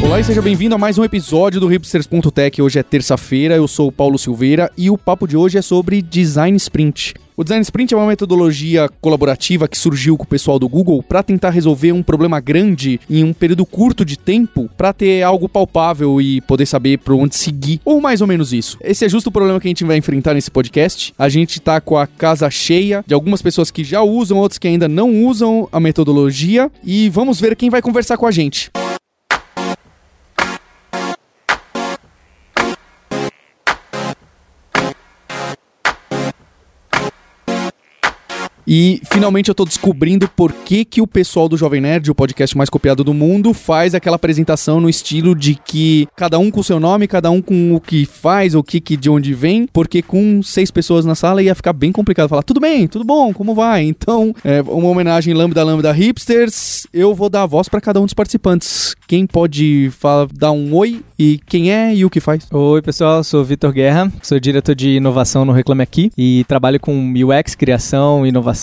Olá e seja bem-vindo a mais um episódio do Hipsters.tech. Hoje é terça-feira, eu sou o Paulo Silveira e o papo de hoje é sobre Design Sprint. O Design Sprint é uma metodologia colaborativa que surgiu com o pessoal do Google para tentar resolver um problema grande em um período curto de tempo, para ter algo palpável e poder saber para onde seguir, ou mais ou menos isso. Esse é justo o problema que a gente vai enfrentar nesse podcast. A gente tá com a casa cheia de algumas pessoas que já usam, outras que ainda não usam a metodologia e vamos ver quem vai conversar com a gente. E finalmente eu tô descobrindo por que, que o pessoal do Jovem Nerd, o podcast mais copiado do mundo, faz aquela apresentação no estilo de que cada um com seu nome, cada um com o que faz, o que, que de onde vem, porque com seis pessoas na sala ia ficar bem complicado falar tudo bem, tudo bom, como vai? Então, é uma homenagem lambda lambda hipsters, eu vou dar a voz para cada um dos participantes. Quem pode dar um oi e quem é e o que faz? Oi, pessoal, sou Vitor Guerra, sou diretor de inovação no Reclame Aqui e trabalho com UX, criação, inovação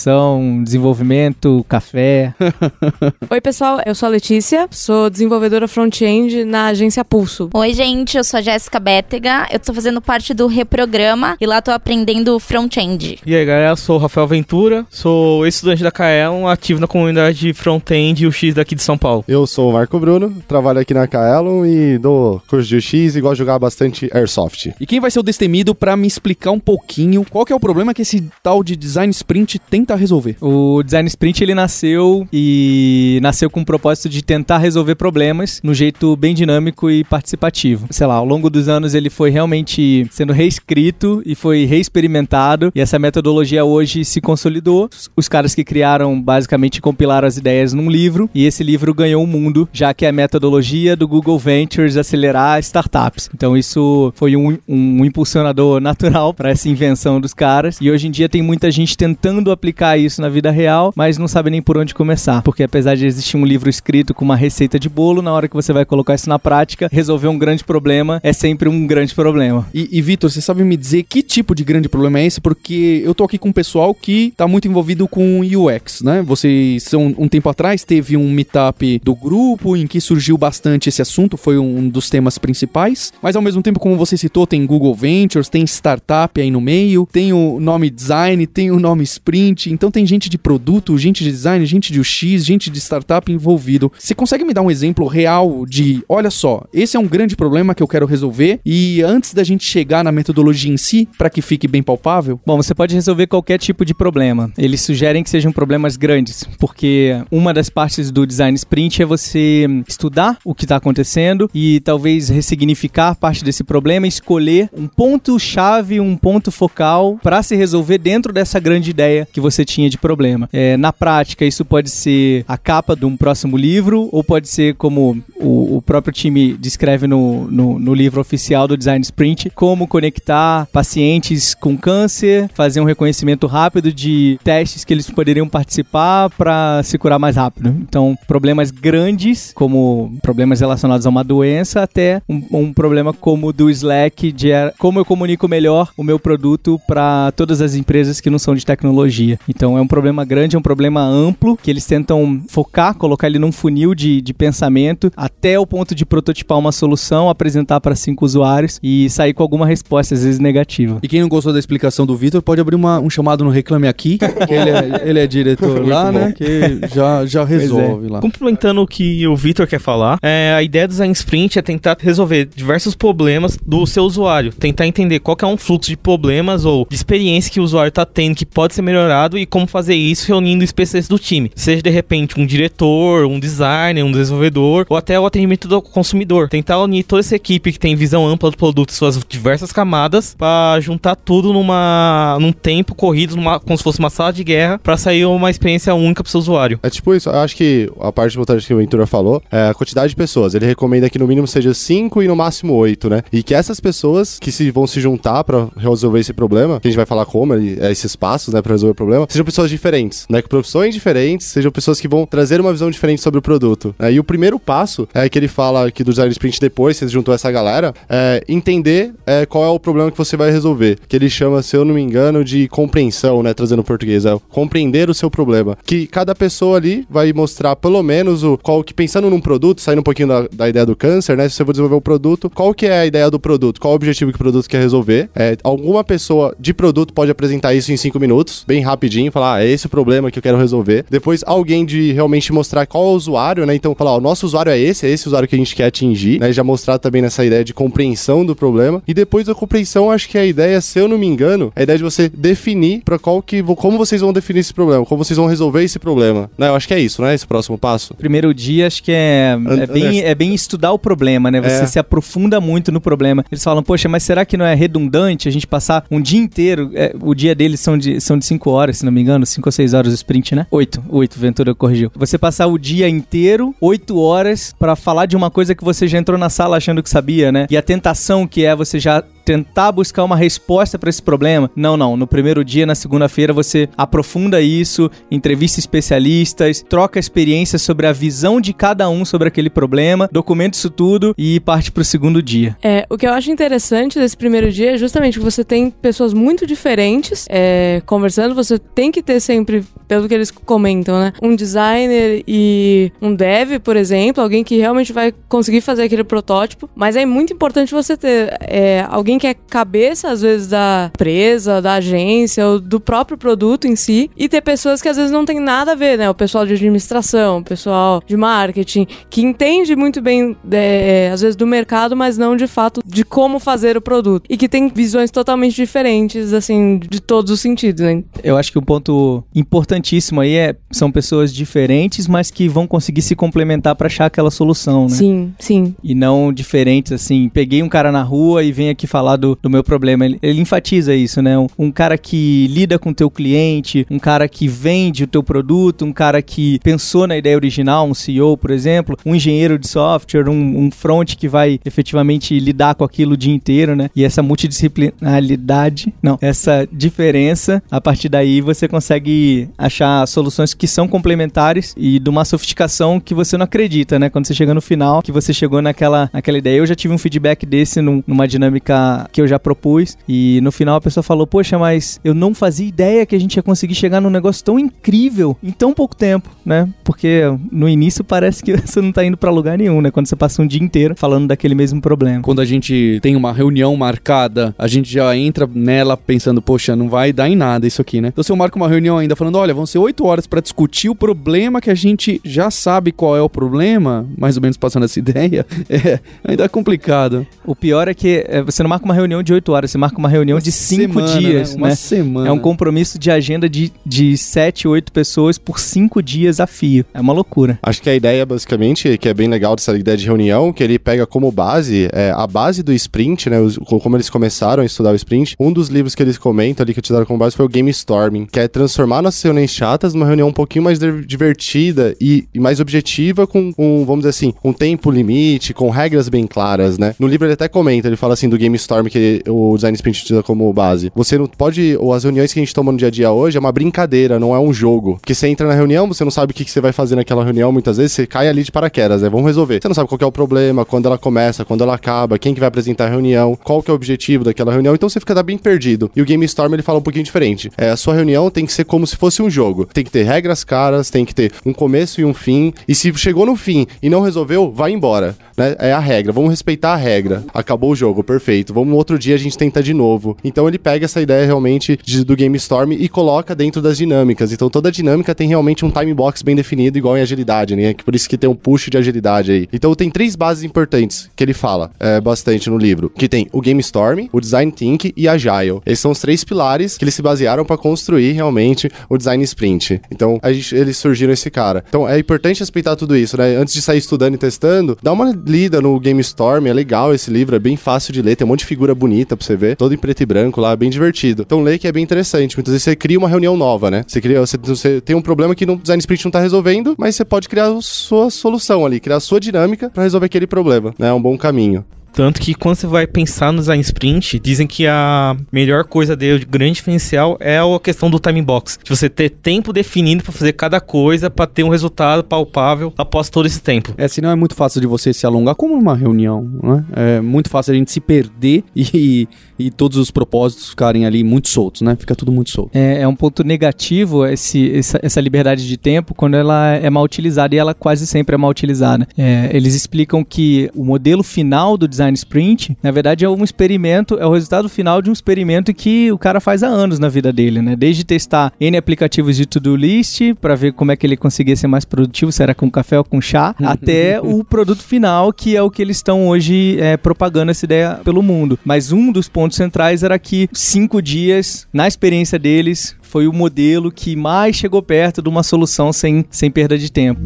desenvolvimento, café. Oi, pessoal, eu sou a Letícia, sou desenvolvedora front-end na agência Pulso. Oi, gente, eu sou a Jéssica Bétega, eu tô fazendo parte do Reprograma e lá tô aprendendo front-end. E aí, galera, eu sou o Rafael Ventura, sou estudante da Kaelon, ativo na comunidade de front-end e UX daqui de São Paulo. Eu sou o Marco Bruno, trabalho aqui na Kaelon e dou curso de UX e gosto de jogar bastante Airsoft. E quem vai ser o destemido para me explicar um pouquinho qual que é o problema que esse tal de design sprint tem tentar resolver? O Design Sprint ele nasceu e nasceu com o propósito de tentar resolver problemas no jeito bem dinâmico e participativo. Sei lá, ao longo dos anos ele foi realmente sendo reescrito e foi reexperimentado e essa metodologia hoje se consolidou. Os caras que criaram basicamente compilaram as ideias num livro e esse livro ganhou o mundo, já que é a metodologia do Google Ventures acelerar startups. Então isso foi um, um impulsionador natural para essa invenção dos caras e hoje em dia tem muita gente tentando aplicar aplicar isso na vida real, mas não sabe nem por onde começar. Porque apesar de existir um livro escrito com uma receita de bolo, na hora que você vai colocar isso na prática, resolver um grande problema é sempre um grande problema. E, e Vitor, você sabe me dizer que tipo de grande problema é esse? Porque eu tô aqui com um pessoal que tá muito envolvido com UX, né? Vocês, são, um tempo atrás, teve um meetup do grupo em que surgiu bastante esse assunto, foi um dos temas principais. Mas ao mesmo tempo, como você citou, tem Google Ventures, tem startup aí no meio, tem o nome design, tem o nome sprint, então tem gente de produto, gente de design, gente de UX, gente de startup envolvido. Você consegue me dar um exemplo real de, olha só, esse é um grande problema que eu quero resolver e antes da gente chegar na metodologia em si, para que fique bem palpável? Bom, você pode resolver qualquer tipo de problema. Eles sugerem que sejam problemas grandes, porque uma das partes do design sprint é você estudar o que está acontecendo e talvez ressignificar parte desse problema, escolher um ponto chave, um ponto focal para se resolver dentro dessa grande ideia que você tinha de problema. É, na prática, isso pode ser a capa de um próximo livro, ou pode ser como o, o próprio time descreve no, no, no, livro oficial do Design Sprint, como conectar pacientes com câncer, fazer um reconhecimento rápido de testes que eles poderiam participar para se curar mais rápido. Então, problemas grandes, como problemas relacionados a uma doença, até um, um problema como o do Slack, de como eu comunico melhor o meu produto para todas as empresas que não são de tecnologia. Então é um problema grande, é um problema amplo, que eles tentam focar, colocar ele num funil de, de pensamento, até o ponto de prototipar uma solução, apresentar para cinco usuários e sair com alguma resposta, às vezes negativa. E quem não gostou da explicação do Vitor, pode abrir uma, um chamado no Reclame Aqui, que ele é, ele é diretor lá, né? Que já, já é. resolve é. lá. Complementando o que o Vitor quer falar, é, a ideia do Design Sprint é tentar resolver diversos problemas do seu usuário, tentar entender qual é um fluxo de problemas ou de experiência que o usuário está tendo que pode ser melhorado e como fazer isso reunindo especialistas do time. Seja de repente um diretor, um designer, um desenvolvedor ou até o atendimento do consumidor. Tentar unir toda essa equipe que tem visão ampla do produto, suas diversas camadas, para juntar tudo numa num tempo corrido, numa, como se fosse uma sala de guerra, para sair uma experiência única para o seu usuário. É tipo isso. Eu acho que a parte importante que o Ventura falou é a quantidade de pessoas. Ele recomenda que no mínimo seja 5 e no máximo 8, né? E que essas pessoas que se, vão se juntar para resolver esse problema, que a gente vai falar como, é esses passos, né, para resolver o problema problema, sejam pessoas diferentes, né? Com profissões diferentes, sejam pessoas que vão trazer uma visão diferente sobre o produto. né? E o primeiro passo é que ele fala aqui do design sprint depois, você juntou essa galera, é entender é, qual é o problema que você vai resolver. Que ele chama, se eu não me engano, de compreensão, né? Trazendo português, é compreender o seu problema. Que cada pessoa ali vai mostrar pelo menos o qual que, pensando num produto, saindo um pouquinho da, da ideia do câncer, né? Se você for desenvolver um produto, qual que é a ideia do produto? Qual o objetivo que o produto quer resolver? É, alguma pessoa de produto pode apresentar isso em cinco minutos, bem rapidinho, falar, ah, é esse o problema que eu quero resolver. Depois, alguém de realmente mostrar qual é o usuário, né? Então, falar, ó, o nosso usuário é esse, é esse usuário que a gente quer atingir, né? E já mostrar também nessa ideia de compreensão do problema. E depois da compreensão, acho que a ideia, se eu não me engano, é a ideia de você definir para qual que, como vocês vão definir esse problema, como vocês vão resolver esse problema. Né? Eu acho que é isso, né? Esse próximo passo. Primeiro dia, acho que é, é, bem, Anderson. é bem estudar o problema, né? Você É. se aprofunda muito no problema. Eles falam, poxa, mas será que não é redundante a gente passar um dia inteiro? é, o dia deles são de, são de 5 horas, se não me engano, 5 ou 6 horas o sprint, né? 8, 8, Ventura corrigiu. Você passar o dia inteiro, 8 horas, pra falar de uma coisa que você já entrou na sala achando que sabia, né? E a tentação que é você já tentar buscar uma resposta para esse problema. Não, não. No primeiro dia, na segunda-feira, você aprofunda isso, entrevista especialistas, troca experiências sobre a visão de cada um sobre aquele problema, documenta isso tudo e parte pro segundo dia. É, o que eu acho interessante desse primeiro dia é justamente que você tem pessoas muito diferentes é, conversando. Você tem que ter sempre, pelo que eles comentam, né? Um designer e um dev, por exemplo, alguém que realmente vai conseguir fazer aquele protótipo. Mas é muito importante você ter é, alguém que é cabeça, às vezes, da empresa, da agência, ou do próprio produto em si, e ter pessoas que às vezes não tem nada a ver, né? O pessoal de administração, o pessoal de marketing, que entende muito bem, é, às vezes, do mercado, mas não de fato de como fazer o produto. E que tem visões totalmente diferentes, assim, de todos os sentidos, né? Eu acho que um ponto importantíssimo aí é são pessoas diferentes, mas que vão conseguir se complementar para achar aquela solução, né? Sim, sim. E não diferentes, assim, peguei um cara na rua e vem aqui falar do, do meu problema. Ele, ele enfatiza isso, né? Um, um cara que lida com o teu cliente, um cara que vende o teu produto, um cara que pensou na ideia original, um CEO, por exemplo, um engenheiro de software, um, um front que vai efetivamente lidar com aquilo o dia inteiro, né? E essa multidisciplinaridade, não, essa diferença, a partir daí você consegue achar soluções que são complementares e de uma sofisticação que você não acredita, né? Quando você chega no final, que você chegou naquela, naquela ideia. Eu já tive um feedback desse num- numa dinâmica que eu já propus e no final a pessoa falou: Poxa, mas eu não fazia ideia que a gente ia conseguir chegar num negócio tão incrível em tão pouco tempo, né? Porque no início parece que você não tá indo pra lugar nenhum, né? Quando você passa um dia inteiro falando daquele mesmo problema. Quando a gente tem uma reunião marcada, a gente já entra nela pensando, poxa, não vai dar em nada isso aqui, né? Então se eu marco uma reunião ainda falando, olha, vão ser oito horas pra discutir o problema que a gente já sabe qual é o problema, mais ou menos passando essa ideia, é ainda é complicado. O pior é que é, você não marca uma reunião de 8 horas, você marca uma reunião de 5 Semana, dias, né? Uma né? semana. É um compromisso de agenda de, de 7, 8 pessoas por 5 dias a fio. É uma loucura. Acho que a ideia, basicamente, que é bem legal dessa ideia de reunião, que ele pega como base, é, a base do sprint, né? os- como eles começaram a estudar o sprint. Um dos livros que eles comentam ali, que utilizaram como base, foi o Game Storming, que é transformar nossas reuniões chatas numa reunião um pouquinho mais divertida e, e mais objetiva, com, com, vamos dizer assim, um tempo limite, com regras bem claras, né? No livro ele até comenta, ele fala assim do Game Storm, que o Design Sprint utiliza como base. Você não pode, ou as reuniões que a gente toma no dia a dia hoje é uma brincadeira, não é um jogo. Porque você entra na reunião, você não sabe o que, que você vai fazer naquela reunião, muitas vezes você cai ali de paraquedas, né? Vamos resolver. Você não sabe qual é o problema, quando ela começa, quando ela acaba, quem que vai apresentar a reunião, qual que é o objetivo daquela reunião, então você fica bem perdido. E o Game Storm ele fala um pouquinho diferente. É, a sua reunião tem que ser como se fosse um jogo. Tem que ter regras caras, tem que ter um começo e um fim. E se chegou no fim e não resolveu, vai embora. Né? É a regra. Vamos respeitar a regra. Acabou o jogo, perfeito. Vamos no outro dia a gente tenta de novo. Então ele pega essa ideia realmente de- do Game Storm e coloca dentro das dinâmicas. Então toda dinâmica tem realmente um time box bem definido, igual em agilidade, né? Que Por isso que tem um push de agilidade aí. Então tem três bases importantes que ele fala é, bastante no livro. Que tem o Game Storm, o Design Think e Agile. Esses são os três pilares que eles se basearam para construir realmente o Design Sprint. Então gente- eles surgiram esse cara. Então é importante respeitar tudo isso, né? Antes de sair estudando e testando, dá uma lida no Game Storm, é legal esse livro, é bem fácil de ler, tem um monte de figura bonita pra você ver, todo em preto e branco lá, bem divertido. Então lê que é bem interessante. Muitas vezes você cria uma reunião nova, né? Você cria, você, você tem um problema que no Design Sprint não tá resolvendo, mas você pode criar a sua solução ali, criar a sua dinâmica pra resolver aquele problema, né? É um bom caminho. Tanto que quando você vai pensar no design sprint, dizem que a melhor coisa dele, o grande diferencial, é a questão do time box. De você ter tempo definido para fazer cada coisa, para ter um resultado palpável após todo esse tempo. É, senão é muito fácil de você se alongar, como numa reunião, né? É muito fácil a gente se perder e, e todos os propósitos ficarem ali muito soltos, né? Fica tudo muito solto. É, é um ponto negativo esse, essa, essa liberdade de tempo quando ela é mal utilizada e ela quase sempre é mal utilizada. É, eles explicam que o modelo final do design sprint, na verdade, é um experimento, é o resultado final de um experimento que o cara faz há anos na vida dele, né? Desde testar N aplicativos de to-do list para ver como é que ele conseguia ser mais produtivo, se era com café ou com chá, até o produto final, que é o que eles estão hoje é, propagando essa ideia pelo mundo. Mas um dos pontos centrais era que cinco dias, na experiência deles, foi o modelo que mais chegou perto de uma solução sem, sem perda de tempo.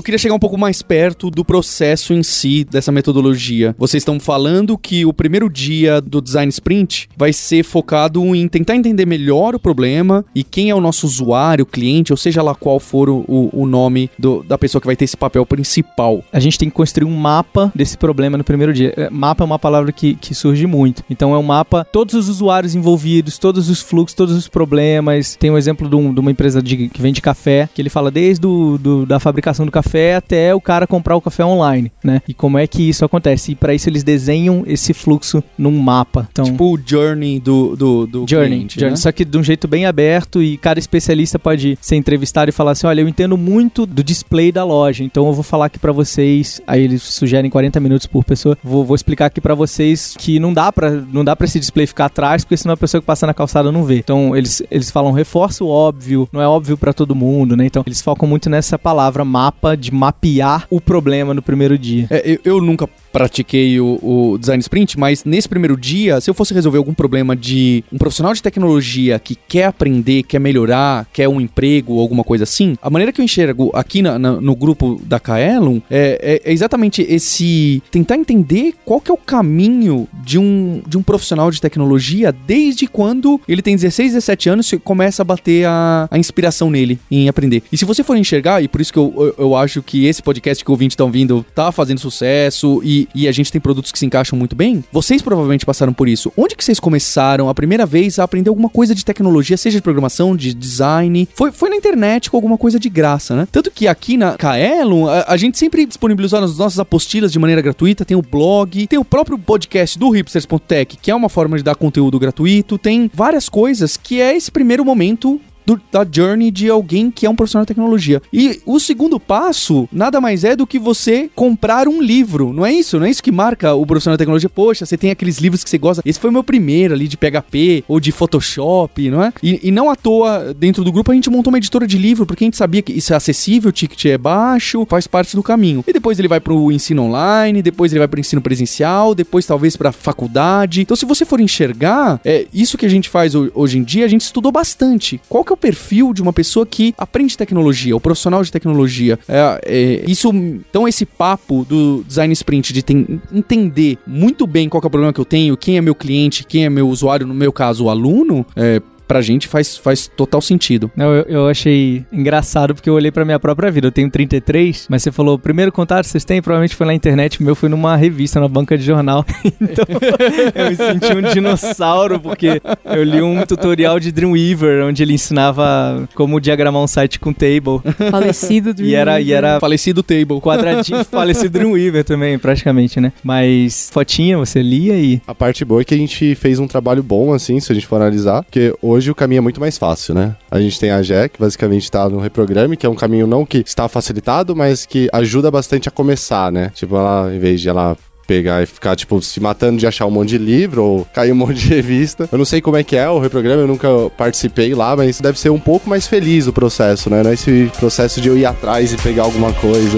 Eu queria chegar um pouco mais perto do processo em si dessa metodologia. Vocês estão falando que o primeiro dia do design sprint vai ser focado em tentar entender melhor o problema e quem é o nosso usuário, cliente, ou seja lá qual for o, o nome do, da pessoa que vai ter esse papel principal. A gente tem que construir um mapa desse problema no primeiro dia. É, Mapa é uma palavra que, que surge muito. Então é um mapa, todos os usuários envolvidos, todos os fluxos, todos os problemas. Tem um exemplo de, um- de uma empresa de- que vende café, que ele fala desde do, do- da fabricação do café até o cara comprar o café online, né? E como é que isso acontece. E para isso eles desenham esse fluxo num mapa. Então, Tipo o journey do, do, do Journey, cliente, Journey, né? só que de um jeito bem aberto e cada especialista pode ser entrevistado e falar assim, olha, eu entendo muito do display da loja, então eu vou falar aqui pra vocês, aí eles sugerem 40 minutos por pessoa, vou, vou explicar aqui pra vocês que não dá pra não dá para esse display ficar atrás, porque senão a pessoa que passa na calçada não vê. Então eles, eles falam reforço óbvio, não é óbvio pra todo mundo, né? Então eles focam muito nessa palavra mapa de mapear o problema no primeiro dia. É, eu, eu nunca pratiquei o, o design sprint, mas nesse primeiro dia, se eu fosse resolver algum problema de um profissional de tecnologia que quer aprender, quer melhorar, quer um emprego alguma coisa assim, a maneira que eu enxergo aqui na- na- no grupo da Kaelon é, é- é exatamente esse tentar entender qual que é o caminho de um, de um profissional de tecnologia desde quando ele tem 16, 17 anos e começa a bater a, a inspiração nele em aprender. E se você for enxergar, e por isso que eu, eu, eu acho que esse podcast que o ouvinte tá ouvindo tá fazendo sucesso e, e a gente tem produtos que se encaixam muito bem, vocês provavelmente passaram por isso. Onde que vocês começaram a primeira vez a aprender alguma coisa de tecnologia, seja de programação, de design? Foi, foi na internet com alguma coisa de graça, né? Tanto que aqui na Kaelon, a, a gente sempre disponibilizou nas nossas apostilas de maneira gratuita, tem o blog, tem o próprio podcast do hipsters.tech, que é uma forma de dar conteúdo gratuito, tem várias coisas que é esse primeiro momento do- da journey de alguém que é um profissional de tecnologia. E o segundo passo nada mais é do que você comprar um livro, não é isso? Não é isso que marca o profissional de tecnologia? Poxa, você tem aqueles livros que você gosta. Esse foi o meu primeiro ali de PHP ou de Photoshop, não é? E, e não à toa, dentro do grupo, a gente montou uma editora de livro porque a gente sabia que isso é acessível, o ticket é baixo, faz parte do caminho. E depois ele vai pro ensino online, depois ele vai pro ensino presencial, depois talvez pra faculdade. Então, se você for enxergar, é isso que a gente faz ho- hoje em dia, a gente estudou bastante. Qual que é o perfil de uma pessoa que aprende tecnologia, o profissional de tecnologia? É, é, isso, então, esse papo do design sprint de ten- entender muito bem qual é o problema que eu tenho, quem é meu cliente, quem é meu usuário, no meu caso, o aluno, é, pra gente faz, faz total sentido. Não, eu, eu achei engraçado porque eu olhei pra minha própria vida. Eu tenho 33, mas você falou, o primeiro contato que vocês têm provavelmente foi na internet, o meu foi numa revista, na banca de jornal. então, eu me senti um dinossauro porque eu li um tutorial de Dreamweaver, onde ele ensinava como diagramar um site com table. Falecido do E era, e era Falecido table. quadradinho, falecido Dreamweaver também, praticamente, né? Mas fotinha, você lia e... A parte boa é que a gente fez um trabalho bom, assim, se a gente for analisar, porque hoje o caminho é muito mais fácil, né? A gente tem a que basicamente tá no reprograme, que é um caminho não que está facilitado, mas que ajuda bastante a começar, né? Tipo, ela, em vez de ela pegar e ficar, tipo, se matando de achar um monte de livro ou cair um monte de revista. Eu não sei como é que é o reprograma, eu nunca participei lá, mas deve ser um pouco mais feliz o processo, né? Não é esse processo de eu ir atrás e pegar alguma coisa.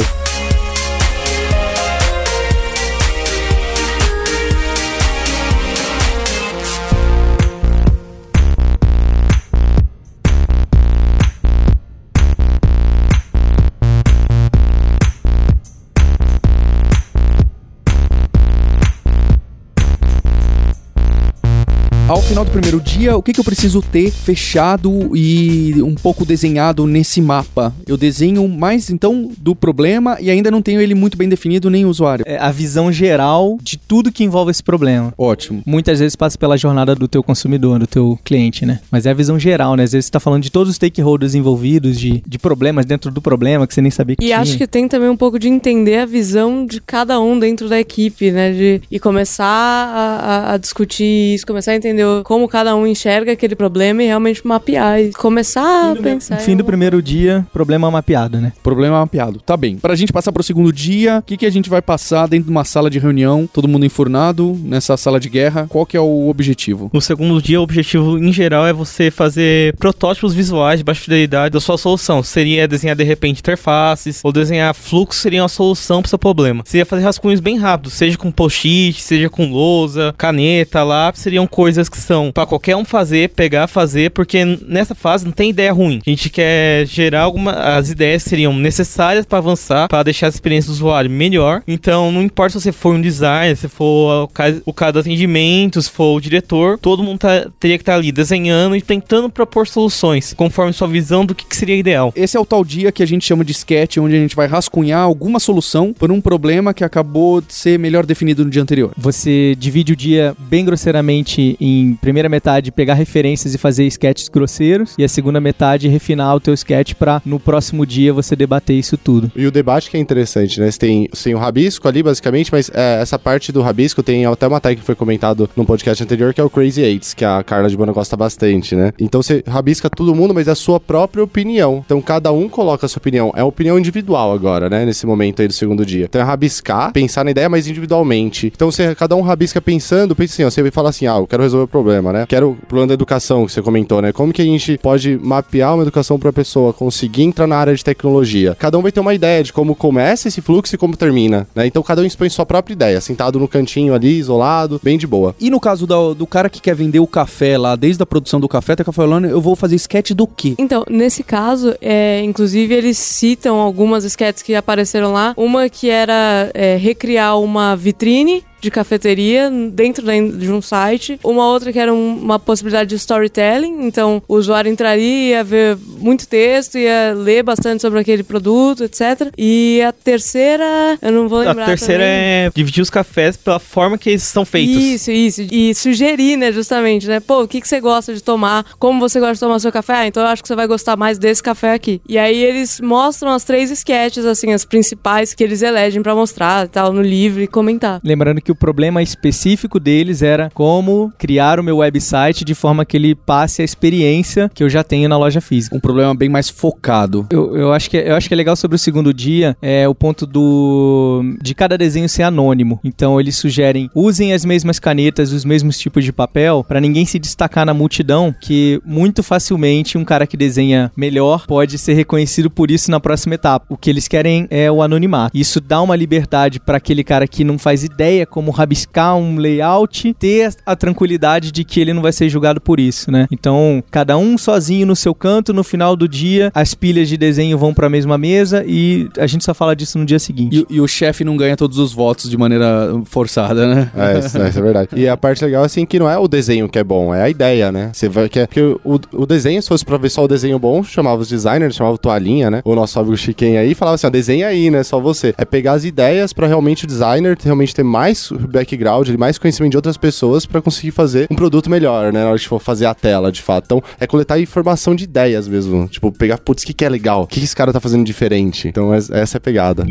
Final do primeiro dia, o que, que eu preciso ter fechado e um pouco desenhado nesse mapa? Eu desenho mais, então, do problema e ainda não tenho ele muito bem definido nem o usuário. É a visão geral de tudo que envolve esse problema. Ótimo. Muitas vezes passa pela jornada do teu consumidor, do teu cliente, né? Mas é a visão geral, né? Às vezes você tá falando de todos os stakeholders envolvidos, de, de problemas dentro do problema que você nem sabia que E tinha. acho que tem também um pouco de entender a visão de cada um dentro da equipe, né? De, e começar a, a- a discutir isso, começar a entender como cada um enxerga aquele problema e realmente mapear. E começar a pensar. No fim do primeiro dia, problema mapeado, né? Problema mapeado. Tá bem. Pra gente passar pro segundo dia, o que, que a gente vai passar dentro de uma sala de reunião, todo mundo enfurnado, nessa sala de guerra? Qual que é o objetivo? No segundo dia, o objetivo em geral é você fazer protótipos visuais de baixa fidelidade da sua solução. Seria desenhar de repente interfaces ou desenhar fluxo seria uma solução para o seu problema. Seria fazer rascunhos bem rápidos, seja com post-it, seja com lousa, caneta, lápis, seriam coisas que são para qualquer um fazer, pegar, fazer, porque nessa fase não tem ideia ruim. A gente quer gerar alguma as ideias seriam necessárias para avançar, para deixar a experiência do usuário melhor. Então, não importa se você for um designer, se for o cara, o cara do atendimento, se for o diretor, todo mundo tá- teria que estar ali desenhando e tentando propor soluções, conforme sua visão do que, que seria ideal. Esse é o tal dia que a gente chama de sketch, onde a gente vai rascunhar alguma solução por um problema que acabou de ser melhor definido no dia anterior. Você divide o dia bem grosseiramente em primeira metade pegar referências e fazer sketches grosseiros e a segunda metade refinar o teu sketch pra no próximo dia você debater isso tudo. E o debate que é interessante, né? Você tem, você tem o rabisco ali, basicamente, mas é, essa parte do rabisco tem até uma tag que foi comentado num podcast anterior, que é o Crazy Eights, que a Carla de Bona gosta bastante, né? Então você rabisca todo mundo, mas é a sua própria opinião. Então cada um coloca a sua opinião. É uma opinião individual agora, né? Nesse momento aí do segundo dia. Então é rabiscar, pensar na ideia, mas individualmente. Então você, cada um rabisca pensando, pensa assim, ó, você fala assim, ah, eu quero resolver o problema, né? Quero o plano da educação que você comentou, né? Como que a gente pode mapear uma educação pra pessoa conseguir entrar na área de tecnologia? Cada um vai ter uma ideia de como começa esse fluxo e como termina, né? Então cada um expõe sua própria ideia, sentado no cantinho ali, isolado, bem de boa. E no caso do, do cara que quer vender o café lá, desde a produção do café até falando, eu vou fazer sketch do quê? Então, nesse caso, é, inclusive eles citam algumas sketches que apareceram lá. Uma que era é, recriar uma vitrine de cafeteria dentro de um site. Uma outra que era um- uma possibilidade de storytelling. Então, o usuário entraria, ia ver muito texto, ia ler bastante sobre aquele produto, etc. E a terceira, eu não vou lembrar A terceira também. é dividir os cafés pela forma que eles são feitos. Isso, isso. E sugerir, né, justamente, né? Pô, o que, que você gosta de tomar? Como você gosta de tomar seu café? Ah, então eu acho que você vai gostar mais desse café aqui. E aí eles mostram as três sketches, assim, as principais que eles elegem pra mostrar e tal, no livro e comentar. Lembrando que o problema específico deles era como criar o meu website de forma que ele passe a experiência que eu já tenho na loja física. Um problema bem mais focado. Eu, eu, acho que, eu acho que é legal sobre o segundo dia é o ponto do de cada desenho ser anônimo. Então eles sugerem usem as mesmas canetas, os mesmos tipos de papel para ninguém se destacar na multidão, que muito facilmente um cara que desenha melhor pode ser reconhecido por isso na próxima etapa. O que eles querem é o anonimato. Isso dá uma liberdade para aquele cara que não faz ideia como rabiscar um layout, ter a, tranquilidade de que ele não vai ser julgado por isso, né? Então, cada um sozinho no seu canto, no final do dia, as pilhas de desenho vão para a mesma mesa e a gente só fala disso no dia seguinte. E, e o chefe não ganha todos os votos de maneira forçada, né? É, isso, é, isso é verdade. E a parte legal, assim, que não é o desenho que é bom, é a ideia, né? Você vai, que, que o, o desenho, se fosse pra ver só o desenho bom, chamava os designers, chamava o Toalhinha, né? O nosso amigo Chiquen aí, falava assim, ó, desenha aí, né? Só você. É pegar as ideias pra realmente o designer realmente ter mais background, mais conhecimento de outras pessoas pra conseguir fazer um produto melhor, né? Na hora de for fazer a tela, de fato. Então, é coletar informação de ideias mesmo. Tipo, pegar, putz, o que, que é legal? O que, que esse cara tá fazendo diferente? Então, es- essa é a pegada.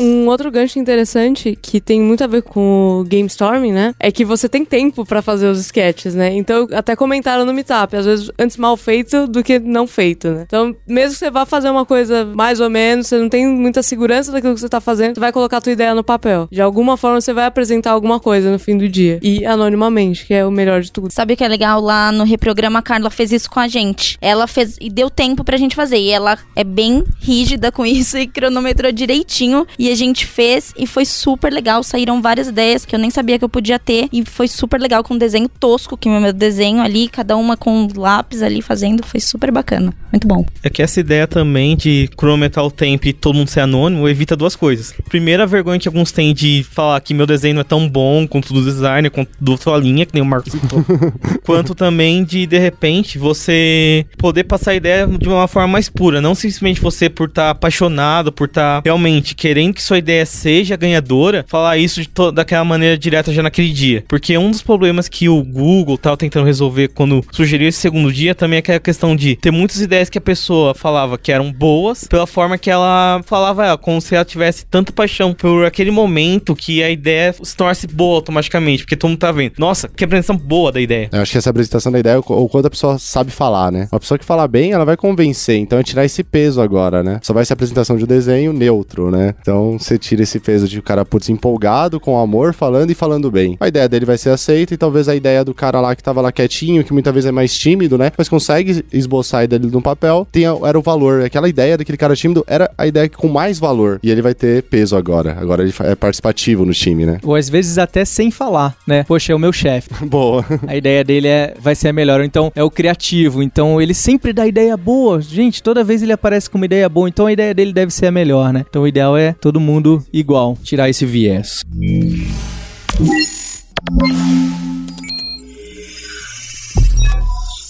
Um outro gancho interessante que tem muito a ver com o game storming, né? É que você tem tempo pra fazer os sketches, né? Então, até comentaram no Meetup, às vezes antes mal feito do que não feito, né? Então, mesmo que você vá fazer uma coisa mais ou menos, você não tem muita segurança daquilo que você tá fazendo, você vai colocar a tua ideia no papel. De alguma forma, você vai apresentar alguma coisa no fim do dia. E anonimamente, que é o melhor de tudo. Sabe o que é legal? Lá no reprograma, a Carla fez isso com a gente. Ela fez e deu tempo pra gente fazer. E ela é bem rígida com isso e cronometrou direitinho. E E a gente fez e foi super legal. Saíram várias ideias que eu nem sabia que eu podia ter. E foi super legal com um desenho tosco, que é o meu desenho ali, cada uma com lápis ali fazendo. Foi super bacana. Muito bom. É que essa ideia também de cronometrar o tempo e todo mundo ser anônimo evita duas coisas. Primeiro, a vergonha que alguns têm de falar que meu desenho não é tão bom quanto do designer, quanto do sua linha, que nem o Marcos citou. quanto também de, de repente, você poder passar a ideia de uma forma mais pura. Não simplesmente você, por estar apaixonado, por estar realmente querendo que sua ideia seja ganhadora, falar isso daquela maneira direta já naquele dia. Porque um dos problemas que o Google tava tentando resolver quando sugeriu esse segundo dia também é aquela questão de ter muitas ideias que a pessoa falava que eram boas, pela forma que ela falava ela, como se ela tivesse tanta paixão por aquele momento que a ideia se tornasse boa automaticamente, porque todo mundo tá vendo. Nossa, que apresentação boa da ideia. Eu acho que essa apresentação da ideia é o quanto a pessoa sabe falar, né? Uma pessoa que fala bem, ela vai convencer. Então é tirar esse peso agora, né? Só vai ser a apresentação de um desenho neutro, né? Então você tira esse peso de o cara, putz, empolgado, com amor, falando e falando bem. A ideia dele vai ser aceita e talvez a ideia do cara lá que tava lá quietinho, que muitas vezes é mais tímido, né? Mas consegue esboçar a ideia dele no papel, tinha, era o valor. Aquela ideia daquele cara tímido era a ideia com mais valor. E ele vai ter peso agora. Agora ele é participativo no time, né? Ou às vezes até sem falar, né? Poxa, é o meu chefe. Boa. A ideia dele é, vai ser a melhor. Ou Então, é o criativo. Então, ele sempre dá ideia boa. Gente, toda vez ele aparece com uma ideia boa. Então, a ideia dele deve ser a melhor, né? Então, o ideal é todo mundo igual. Tirar esse viés.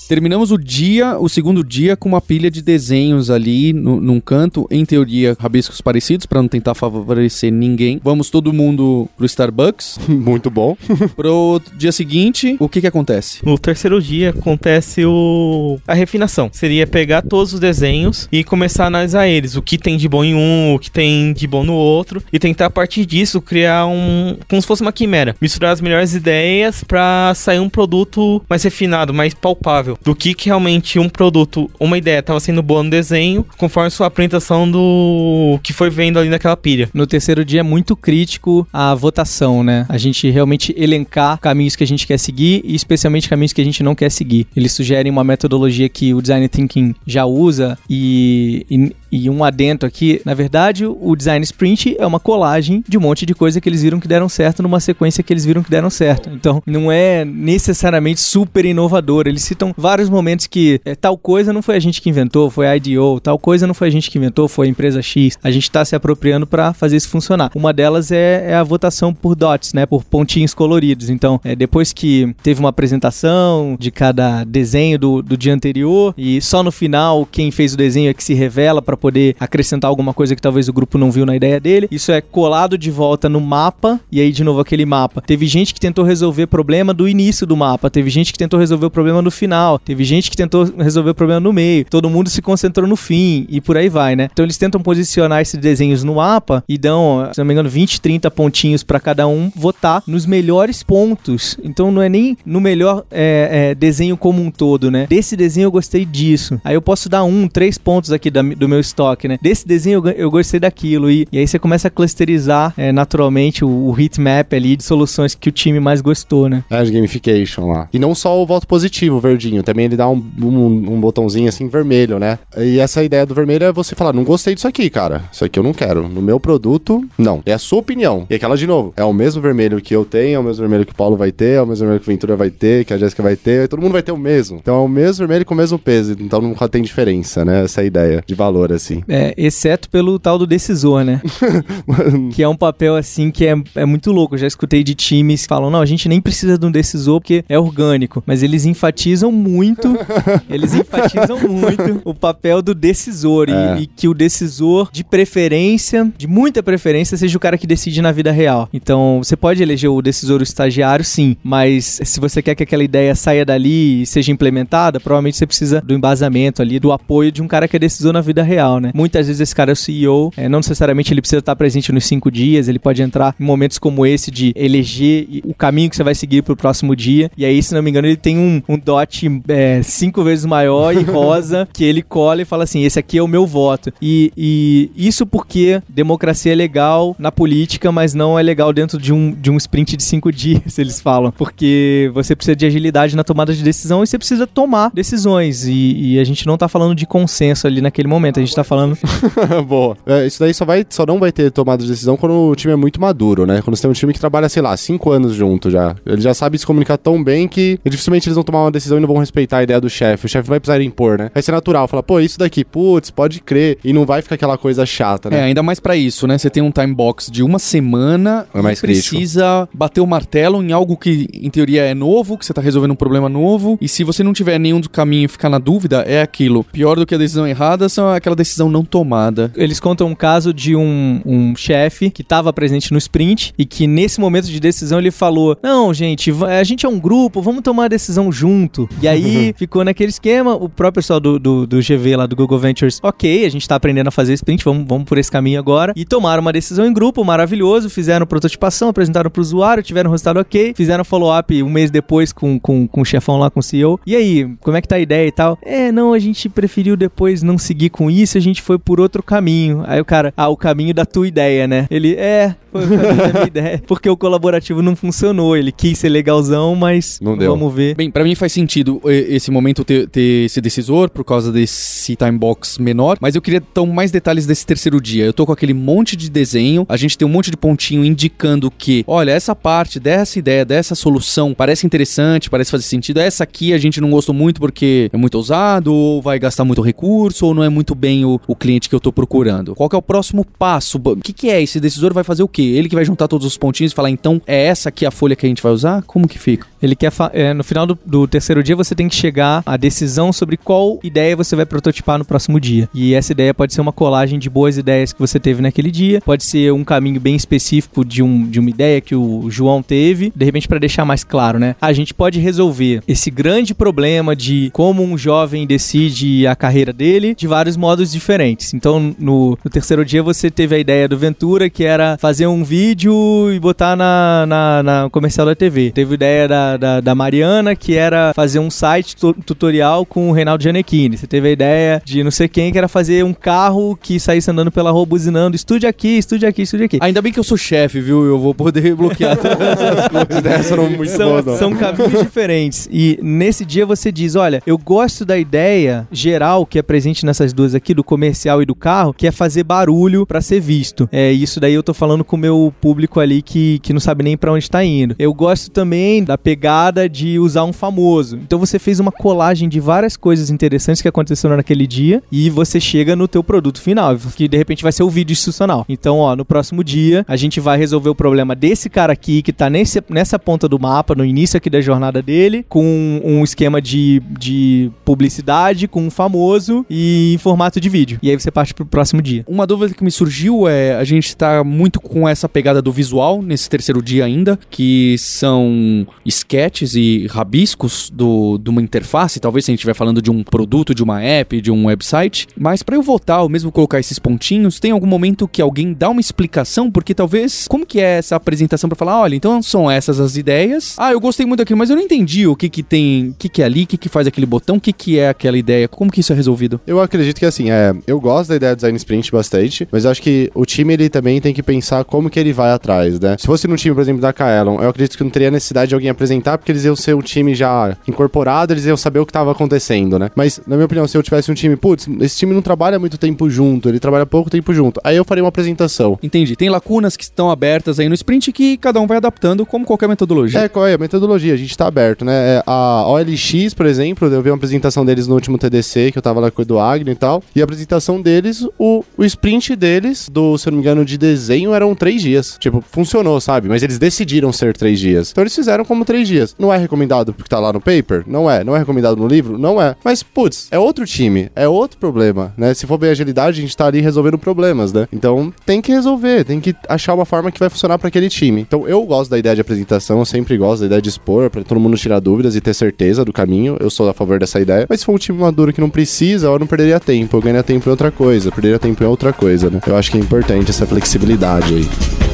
Terminamos o dia, o segundo dia, com uma pilha de desenhos ali no, num canto. Em teoria, rabiscos parecidos, pra não tentar favorecer ninguém. Vamos todo mundo pro Starbucks. Muito bom. Pro dia seguinte, o que que acontece? No terceiro dia acontece o a refinação. Seria pegar todos os desenhos e começar a analisar eles, o que tem de bom em um, o que tem de bom no outro e tentar a partir disso criar um como se fosse uma quimera, misturar as melhores ideias pra sair um produto mais refinado, mais palpável do que que realmente um produto, uma ideia estava sendo boa no desenho, conforme sua apresentação do que foi vendo ali naquela pilha. No terceiro dia é muito crítico a votação, né? A gente realmente elencar caminhos que a gente quer seguir e especialmente caminhos que a gente não quer seguir. Eles sugerem uma metodologia que o Design Thinking já usa e, e, e um adento aqui. Na verdade, o Design Sprint é uma colagem de um monte de coisa que eles viram que deram certo numa sequência que eles viram que deram certo. Então, não é necessariamente super inovador. Eles citam vários momentos que é, tal coisa não foi a gente que inventou, foi a IDO, tal coisa não foi a gente que inventou, foi a empresa X. A gente está se apropriando para fazer isso funcionar. Uma delas é, é a votação por dots, né, por pontinhos coloridos. Então, é, depois que teve uma apresentação de cada desenho do, do dia anterior e só no final quem fez o desenho é que se revela para poder acrescentar alguma coisa que talvez o grupo não viu na ideia dele. Isso é colado de volta no mapa e aí de novo aquele mapa. Teve gente que tentou resolver problema do início do mapa, teve gente que tentou resolver o problema no final, teve gente que tentou resolver o problema no meio. Todo mundo se concentrou no fim e por aí vai, né? Então eles tentam posicionar esses desenhos no mapa e dão, se não me engano, 20, 30 pontinhos para cada um votar nos melhores pontos. Então não é nem no melhor é, é, desenho como um todo, né? Desse desenho eu gostei disso. Aí eu posso dar um, três pontos aqui da- do meu estoque, né? Desse desenho eu, gostei daquilo. E, e aí você começa a clusterizar é, naturalmente o, o heat map ali de soluções que o time mais gostou, né? É, de gamification lá. E não só o voto positivo, verdinho. Também ele dá um, um, um botãozinho assim vermelho, né? E essa ideia do vermelho é você falar: não gostei disso aqui, cara. Isso aqui eu não quero. No meu produto, não. É a sua opinião. E aquela de novo: é o mesmo vermelho que eu tenho, é o mesmo vermelho que o Paulo vai ter, é o mesmo vermelho que o Ventura vai ter, que a Jéssica vai ter. Todo mundo vai ter o mesmo. Então é o mesmo vermelho com o mesmo peso. Então nunca tem diferença, né? Essa ideia de valor, assim. É, exceto pelo tal do decisor, né? que é um papel assim que é, é muito louco. Eu já escutei de times que falam: não, a gente nem precisa de um decisor porque é orgânico. Mas eles enfatizam muito, eles enfatizam muito o papel do decisor. e- É. E, que o decisor, de preferência, de muita preferência, seja o cara que decide na vida real. Então, você pode eleger o decisor o estagiário, sim. Mas se você quer que aquela ideia saia dali e seja implementada, provavelmente você precisa do embasamento ali, do apoio de um cara que é decisor na vida real, né? Muitas vezes esse cara é o CEO, é, não necessariamente ele precisa estar presente nos cinco dias, ele pode entrar em momentos como esse de eleger o caminho que você vai seguir pro próximo dia. E aí, se não me engano, ele tem um, um dot é, cinco vezes maior e rosa que ele cola e fala assim: esse aqui é o meu voto. E, e isso porque democracia é legal na política, mas não é legal dentro de um, de um sprint de cinco dias, eles falam. Porque você precisa de agilidade na tomada de decisão e você precisa tomar decisões. E, e a gente não tá falando de consenso ali naquele momento, a gente tá falando. Boa. É, isso daí só, vai, só não vai ter tomada de decisão quando o time é muito maduro, né? Quando você tem um time que trabalha, sei lá, cinco anos junto já. Ele já sabe se comunicar tão bem que dificilmente eles vão tomar uma decisão e não vão respeitar a ideia do chefe. O chefe vai precisar impor, né? Vai ser natural. Falar, pô, isso daqui, putz, pode crer. E não vai ficar aquela coisa chata, É, né? ainda mais pra isso, né? Você tem um time box de uma semana É mais e precisa bater o martelo em algo que, em teoria, é novo, que você tá resolvendo um problema novo. E se você não tiver nenhum do caminho e ficar na dúvida, é aquilo. Pior do que a decisão errada são aquela decisão não tomada. Eles contam um caso de um, um chefe que estava presente no sprint e que nesse momento de decisão ele falou: Não, gente, a gente é um grupo, vamos tomar a decisão junto. E aí ficou naquele esquema. O próprio pessoal do, do, do GV lá do Google Ventures, ok, a gente tá aprendendo a fazer sprint, vamos, vamos por esse caminho agora. E tomaram uma decisão em grupo, maravilhoso, fizeram prototipação, apresentaram pro usuário, tiveram um resultado ok, fizeram follow-up um mês depois com, com, com o chefão lá, com o CEO. E aí, como é que tá a ideia e tal? É, não, a gente preferiu depois não seguir com isso, a gente foi por outro caminho. Aí o cara, ah, o caminho da tua ideia, né? Ele, é, foi o caminho da minha ideia. Porque o colaborativo não funcionou. Ele quis ser legalzão, mas Não deu. vamos ver. Bem, pra mim faz sentido eh, esse momento ter, ter esse decisor por causa desse time box menor, mas eu queria então mais detalhes desse terceiro dia. Eu tô com aquele monte de desenho, a gente tem um monte de pontinho indicando que, olha, essa parte dessa ideia, dessa solução parece interessante, parece fazer sentido. Essa aqui a gente não gostou muito porque é muito ousado, ou vai gastar muito recurso, ou não é muito bem o, o cliente que eu tô procurando. Qual é o próximo passo? O que, que é? Esse decisor vai fazer o quê? Ele que vai juntar todos os pontinhos e falar, então, é essa aqui a folha que a gente vai usar? Como que fica? Ele quer. é, no final do, do terceiro dia, você tem que chegar à decisão sobre qual ideia você vai prototipar no próximo dia. E essa ideia pode ser uma colagem de boas ideias que você teve naquele dia, pode ser um caminho bem específico de, um, de uma ideia que o João teve, de repente, para deixar mais claro, né? A gente pode resolver esse grande problema de como um jovem decide a carreira dele de vários modos diferentes. Então, no, no terceiro dia, você teve a ideia do Ventura, que era fazer um vídeo e botar na, na, na comercial da TV. Teve a ideia da, da, da Mariana, que era fazer um site tu- tutorial com o Reinaldo Gianecchini. Você teve a ideia de não sei quem, que era fazer um carro que saísse andando pela rua buzinando, estude aqui, estude aqui, estude aqui. Ainda bem que eu sou chefe, viu? Eu vou poder bloquear todas essas coisas. Foram muito são, não. são caminhos diferentes. E nesse dia você diz: olha, eu gosto da ideia geral que é presente nessas duas aqui, do comercial e do carro, que é fazer barulho pra ser visto. É isso daí eu tô falando com o meu público ali que, que não sabe nem pra onde tá indo. Eu gosto também da pegada de usar um famoso. Então você fez uma colagem de várias coisas interessantes que aconteceram naquele dia e você chega no teu produto final, que de repente vai ser o vídeo institucional. Então, ó, no próximo dia a gente vai resolver o problema desse cara aqui que tá nesse, nessa ponta do mapa, no início aqui da jornada dele, com um esquema de, de publicidade, com um famoso e em formato de vídeo. E aí você parte pro próximo dia. Uma dúvida que me surgiu é: a gente tá muito com essa pegada do visual nesse terceiro dia ainda, que são sketches e rabiscos do, de uma interface. Talvez se a gente estiver falando de um produto, de uma app, de um website. Mas para eu votar ou mesmo colocar esses pontinhos, tem algum momento que alguém dá uma explicação? Porque talvez. Como que é essa apresentação para falar? Olha, então são essas as ideias. Ah, eu gostei muito daquilo, mas eu não entendi o que que tem. O que que é ali, o que que faz aquele botão, o que que é aquela ideia. Como que isso é resolvido? Eu acredito que assim, é, eu gosto da ideia do design sprint bastante, mas eu acho que o time ele também tem que pensar como que ele vai atrás, né? Se fosse no time, por exemplo, da Kaelon, eu acredito que não teria necessidade de alguém apresentar, porque eles iam ser um time já incorporado, eles iam saber o que estava acontecendo, né? Mas, na minha opinião, se eu tivesse um time, putz, esse time não trabalha muito tempo junto, ele trabalha pouco tempo junto, aí eu faria uma apresentação. Entendi. Tem lacunas que estão abertas aí no sprint que cada um vai adaptando como qualquer metodologia. É, qual é a metodologia? A gente tá aberto, né? É, A OLX, por exemplo, eu vi uma apresentação deles no último TDC, que eu tava lá com o Edu Agni e tal. E a apresentação deles, o, o sprint deles, do, se eu não me engano, de desenho, eram três dias. Tipo, funcionou, sabe? Mas eles decidiram ser três dias. Então eles fizeram como três dias. Não é recomendado porque tá lá no paper? Não é. Não é recomendado no livro? Não é. Mas, putz, é outro time. É outro problema, né? Se for bem agilidade, a gente tá ali resolvendo problemas, né? Então tem que resolver, tem que achar uma forma que vai funcionar para aquele time. Então eu gosto da ideia de apresentação, eu sempre gosto da ideia de expor, para todo mundo tirar dúvidas e ter certeza do caminho. Eu sou a favor dessa ideia. Mas se for um time maduro que não precisa, eu não perderia tempo. Eu ganharia tempo em outra coisa, perderia tempo em outra coisa, né? Eu acho que é importante essa flexibilidade aí.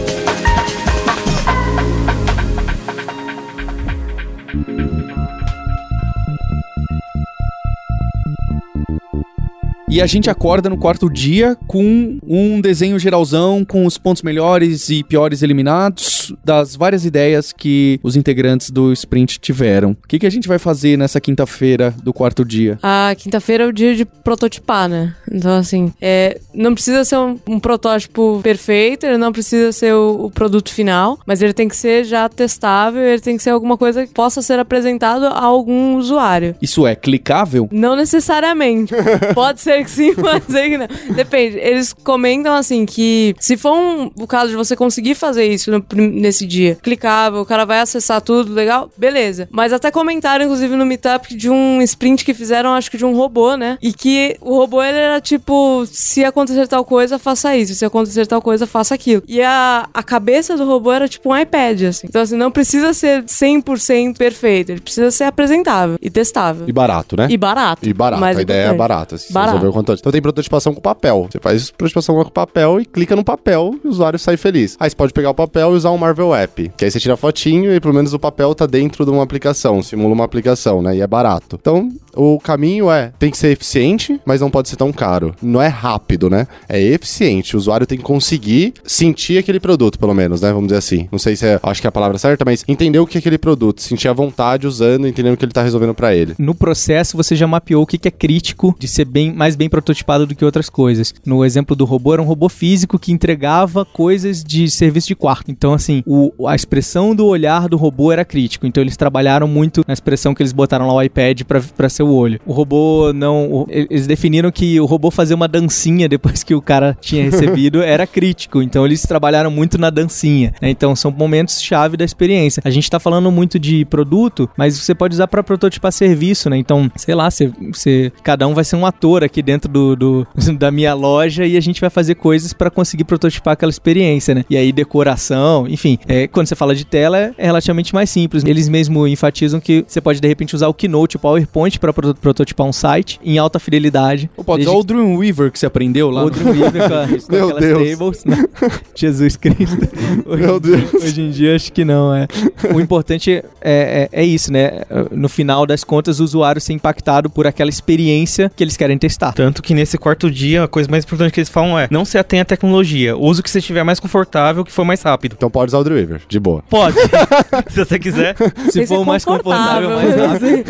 E a gente acorda no quarto dia com um desenho geralzão com os pontos melhores e piores eliminados das várias ideias que os integrantes do sprint tiveram. O que, que a gente vai fazer nessa quinta-feira do quarto dia? A quinta-feira é o dia de prototipar, né? Então, assim, é, não precisa ser um, um protótipo perfeito, ele não precisa ser o, o produto final, mas ele tem que ser já testável, ele tem que ser alguma coisa que possa ser apresentado a algum usuário. Isso é clicável? Não necessariamente. Pode ser que sim, pode ser que não. Depende. Eles comentam assim que se for um, o caso de você conseguir fazer isso no nesse dia, clicável, o cara vai acessar tudo, legal, beleza. Mas até comentaram, inclusive, no Meetup de um sprint que fizeram, acho que de um robô, né? E que o robô ele era tipo: se acontecer tal coisa, faça isso. Se acontecer tal coisa, faça aquilo. E a, a cabeça do robô era tipo um iPad, assim. Então, assim, não precisa ser 100% perfeito. Ele precisa ser apresentável e testável. E barato, né? E barato. E barato, mais a ideia é barata. Assim, Barato. resolver o quanto antes. Então tem prototipação com papel. Você faz prototipação com papel e clica no papel e o usuário sai feliz. Aí você pode pegar o papel e usar um Marvel App. Que aí você tira a fotinho e pelo menos o papel tá dentro de uma aplicação, simula uma aplicação, né? E é barato. Então, o caminho é, tem que ser eficiente, mas não pode ser tão caro. Não é rápido, né? É eficiente. O usuário tem que conseguir sentir aquele produto, pelo menos, né? Vamos dizer assim. Não sei se é, acho que é a palavra certa, mas entender o que é aquele produto, sentir a vontade usando, entendendo o que ele tá resolvendo pra ele. No processo, você já mapeou o que é crítico de ser bem, mais bem prototipado do que outras coisas. No exemplo do robô, era um robô físico que entregava coisas de serviço de quarto. Então, assim, o, a expressão do olhar do robô era crítico. Então, eles trabalharam muito na expressão que eles botaram lá o iPad pra ser o olho. O robô não. eles definiram que o robô fazer uma dancinha depois que o cara tinha recebido era crítico. Então, eles trabalharam muito na dancinha. né? Então, são momentos-chave da experiência. A gente tá falando muito de produto, mas você pode usar pra prototipar serviço, né? Então, sei lá, você, você- cada um vai ser um ator aqui dentro do, do- da minha loja e a gente vai fazer coisas pra conseguir prototipar aquela experiência, né? E aí, decoração, enfim. É, quando você fala de tela, é relativamente mais simples. Eles mesmo enfatizam que você pode, de repente, usar o Keynote, o PowerPoint pra pro- prototipar um site em alta fidelidade. Ou pode Desde usar o Dreamweaver que você aprendeu lá. o no- Dreamweaver com, a- com Meu aquelas Deus. tables, né? Jesus Cristo. Hoje, Meu Deus. Hoje em dia acho que não, é. O importante é, é, é isso, né? No final das contas, o usuário ser impactado por aquela experiência que eles querem testar. Tanto que nesse quarto dia, a coisa mais importante que eles falam é: não se atenha à tecnologia, use o que você estiver mais confortável, que for mais rápido. Então pode usar o Dreamweaver, de boa. Pode, se você quiser. Se que for o mais confortável, mais rápido.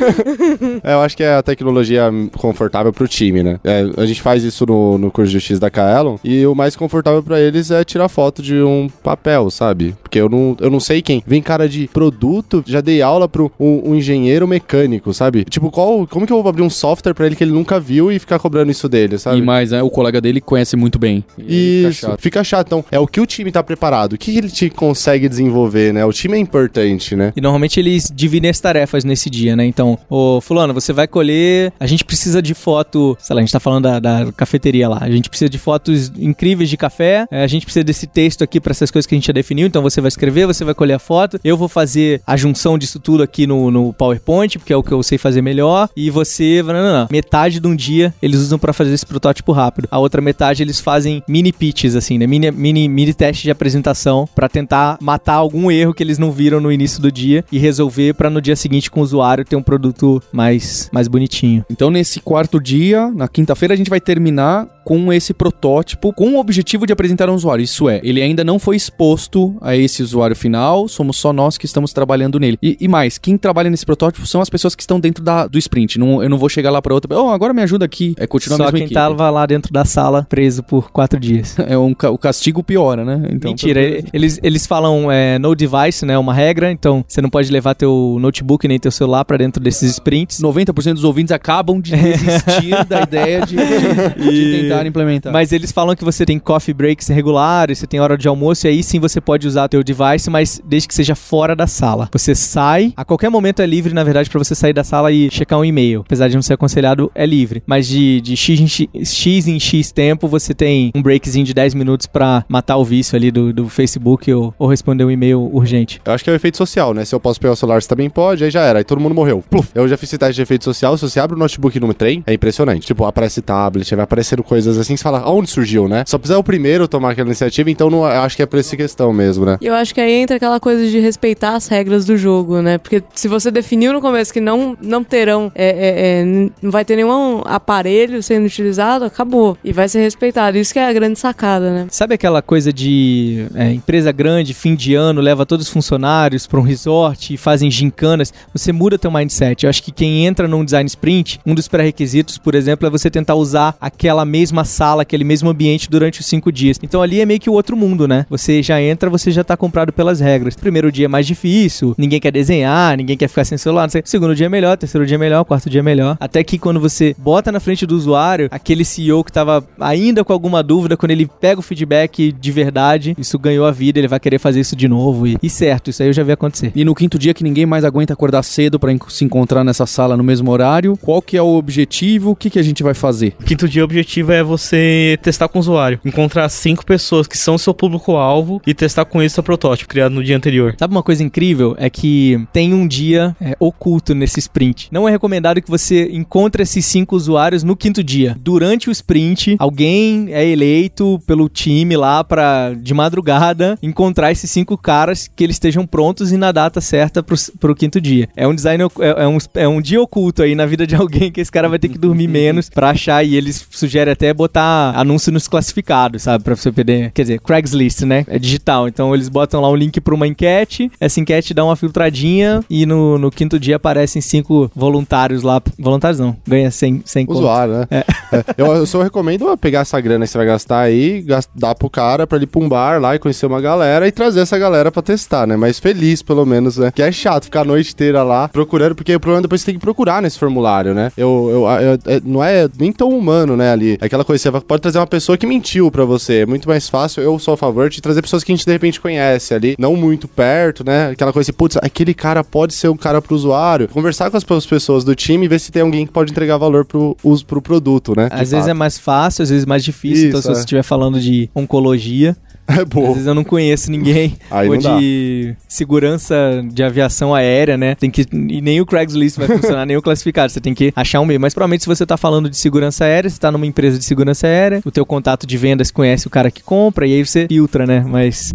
É, eu acho que é a tecnologia confortável pro time, né? É, a gente faz isso no, no curso de X da Kaelon e o mais confortável pra eles é tirar foto de um papel, sabe? Porque eu não, eu não sei quem. Vem cara de produto, já dei aula pro um, um engenheiro mecânico, sabe? Tipo, qual, como que eu vou abrir um software pra ele que ele nunca viu e ficar cobrando isso dele, sabe? E mais, né? O colega dele conhece muito bem. E aí fica Isso, chato. fica chato. Então, é o que o time tá preparado, o que ele te consegue desenvolver, né? O time é importante, né? E normalmente eles dividem as tarefas nesse dia, né? Então, ô fulano, você vai colher. A gente precisa de foto. Sei lá, a gente tá falando da, da cafeteria lá. A gente precisa de fotos incríveis de café. é, a gente precisa desse texto aqui pra essas coisas que a gente já definiu. Então você vai escrever, você vai colher a foto. Eu vou fazer a junção disso tudo aqui no, no PowerPoint, porque é o que eu sei fazer melhor. E você. Não, não, não. Metade de um dia eles usam pra fazer esse protótipo rápido. A outra metade eles fazem mini pitches, assim, né? Mini, mini, mini teste de apresentação pra tentar matar algum erro que eles não viram no início do dia e resolver pra no dia seguinte com o usuário ter um produto mais, mais bonitinho. Então, nesse quarto dia, na quinta-feira, a gente vai terminar com esse protótipo com o objetivo de apresentar ao usuário. Isso é, ele ainda não foi exposto a esse usuário final, somos só nós que estamos trabalhando nele. E, e mais, quem trabalha nesse protótipo são as pessoas que estão dentro da, do sprint. Não, eu não vou chegar lá pra outra, oh, agora me ajuda aqui. É continuar a Só mesma quem equipe. tava lá dentro da sala preso por quatro dias. É um, o castigo piora, né? Então, Mentira, pelo- eles, eles falam é, no device, né? Uma regra, então você não pode levar teu notebook nem teu celular pra dentro desses sprints. 90% dos ouvintes acabam de desistir da ideia de, de- de tentar implementar. Mas eles falam que você tem coffee breaks regulares, você tem hora de almoço, e aí sim você pode usar teu device, mas desde que seja fora da sala. Você sai, a qualquer momento é livre, na verdade, pra você sair da sala e checar um e-mail. Apesar de não ser aconselhado, é livre. Mas de, de X, em X, X em X tempo, você tem um breakzinho de 10 minutos pra matar o vício ali do, do Facebook ou, ou responder um e-mail urgente. Eu acho que é o efeito social, né? Se eu posso pegar o celular, você também pode, aí já era. Aí todo mundo morreu. Pluf. Eu já fiz esse teste de efeito social. Se você abre o notebook no trem, é impressionante. Tipo, aparece tablet, vai aparecendo coisa coisas assim, você fala, onde surgiu, né? Só precisa o primeiro tomar aquela iniciativa, então não, eu acho que é por essa questão mesmo, né? E eu acho que aí entra aquela coisa de respeitar as regras do jogo, né? Porque se você definiu no começo que não, não terão, é, é, é, não vai ter nenhum aparelho sendo utilizado, acabou. E vai ser respeitado. Isso que é a grande sacada, né? Sabe aquela coisa de é, empresa grande, fim de ano, leva todos os funcionários para um resort e fazem gincanas? Você muda teu mindset. Eu acho que quem entra num design sprint, um dos pré-requisitos, por exemplo, é você tentar usar aquela mesma sala, aquele mesmo ambiente durante os cinco dias. Então ali é meio que o outro mundo, né? Você já entra, você já tá comprado pelas regras. Primeiro dia é mais difícil, ninguém quer desenhar, ninguém quer ficar sem celular, não sei. Segundo dia é melhor, terceiro dia é melhor, quarto dia é melhor. Até que quando você bota na frente do usuário, aquele CEO que tava ainda com alguma dúvida, quando ele pega o feedback de verdade, isso ganhou a vida, ele vai querer fazer isso de novo. E, e certo, isso aí eu já vi acontecer. E no quinto dia que ninguém mais aguenta acordar cedo pra en- se encontrar nessa sala no mesmo horário, qual que é o objetivo? O que, que a gente vai fazer? Quinto dia, o objetivo é você testar com o usuário. Encontrar cinco pessoas que são seu público-alvo e testar com eles seu protótipo criado no dia anterior. Sabe uma coisa incrível? É que tem um dia é, oculto nesse sprint. Não é recomendado que você encontre esses cinco usuários no quinto dia. Durante o sprint, alguém é eleito pelo time lá pra, de madrugada, encontrar esses cinco caras que eles estejam prontos e na data certa pro, pro quinto dia. É um design, é, é um, é um dia oculto aí na vida de alguém que esse cara vai ter que dormir menos pra achar e eles sugerem até botar anúncio nos classificados, sabe? Pra você poder, quer dizer, Craigslist, né? É digital. Então eles botam lá um link pra uma enquete, essa enquete dá uma filtradinha e no, no quinto dia aparecem cinco voluntários lá. Voluntários não, ganha 100, 100 conto. Usuário, né? É, Eu, eu só recomendo pegar essa grana que você vai gastar aí, dar pro cara pra ele pra um bar lá e conhecer uma galera e trazer essa galera pra testar, né? Mas feliz, pelo menos, né? Que é chato ficar a noite inteira lá procurando, porque o problema é depois você tem que procurar nesse formulário, né? Eu, eu, eu- é- não é nem tão humano, né, ali. É aquela coisa, você pode trazer uma pessoa que mentiu pra você. É muito mais fácil, eu sou a favor de trazer pessoas que a gente de repente conhece ali, não muito perto, né? Aquela coisa assim, putz, aquele cara pode ser um cara pro usuário. Conversar com as pe- pessoas do time e ver se tem alguém que pode entregar valor pro, pro produto, né? Às vezes é mais fácil, às vezes mais difícil. então, Isso, se é. você estiver falando de oncologia, é às bom. vezes eu não conheço ninguém. Aí ou não dá. de segurança de aviação aérea, né? Tem que. E nem o Craigslist vai funcionar, nem o classificado. Você tem que achar um meio. Mas provavelmente, se você tá falando de segurança aérea, você tá numa empresa de segurança aérea, o teu contato de vendas conhece o cara que compra, e aí você filtra, né? Mas.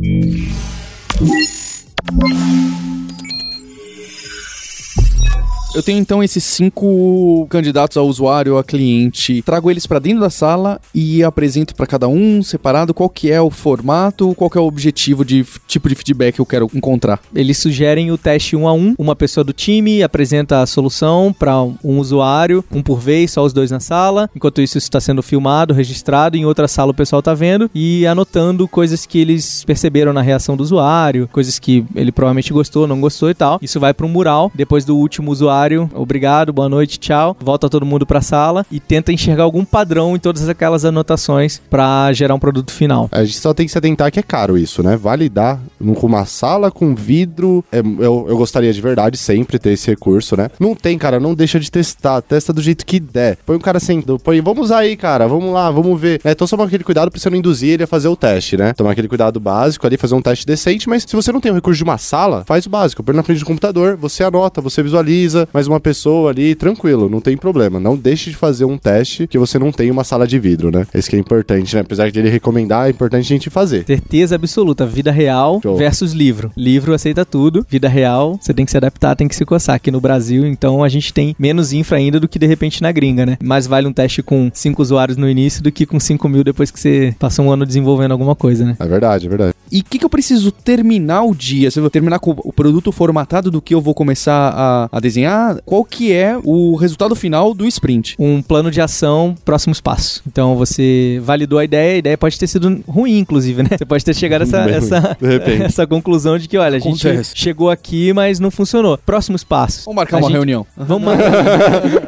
Eu tenho então esses cinco candidatos a usuário, a cliente. Trago eles pra dentro da sala e apresento pra cada um separado qual que é o formato, qual que é o objetivo de tipo de feedback que eu quero encontrar. Eles sugerem o teste um a um. Uma pessoa do time apresenta a solução para um usuário, um por vez, só os dois na sala. Enquanto isso, isso está sendo filmado, registrado. Em outra sala, o pessoal tá vendo e anotando coisas que eles perceberam na reação do usuário, coisas que ele provavelmente gostou, não gostou e tal. Isso vai para um mural. Depois do último usuário, obrigado, boa noite, tchau. Volta todo mundo para a sala e tenta enxergar algum padrão em todas aquelas anotações para gerar um produto final. A gente só tem que se atentar que é caro isso, né? Validar uma sala com vidro. é- eu, eu gostaria de verdade sempre ter esse recurso, né? Não tem, cara, não deixa de testar. Testa do jeito que der. Põe o cara sentado, põe, vamos aí, cara, vamos lá, vamos ver. Né? Então, só aquele cuidado pra você não induzir ele a fazer o teste, né? Tomar aquele cuidado básico ali, fazer um teste decente, mas se você não tem o recurso de uma sala, faz o básico. Põe na frente do computador, você anota, você visualiza, mais uma pessoa ali, tranquilo, não tem problema. Não deixe de fazer um teste que você não tem uma sala de vidro, né? Esse que é importante, né? Apesar de ele recomendar, é importante a gente fazer. Certeza absoluta. Vida real Show. versus livro. Livro aceita tudo. Vida real, você tem que se adaptar, tem que se coçar. Aqui no Brasil, então, a gente tem menos infra ainda do que de repente na gringa, né? Mais vale um teste com 5 usuários no início do que com 5 mil depois que você passou um ano desenvolvendo alguma coisa, né? É verdade, é verdade. E o que, que eu preciso terminar o dia? Se eu vou terminar com o produto formatado do que eu vou começar a, a desenhar, qual que é o resultado final do sprint? Um plano de ação, próximos passos. Então, você validou a ideia, a ideia pode ter sido ruim, inclusive, né? Você pode ter chegado a essa, Bem essa, de repente. essa conclusão de que, olha, a gente Acontece. chegou aqui, mas não funcionou. Próximos passos. Vamos marcar A uma gente- reunião. Vamos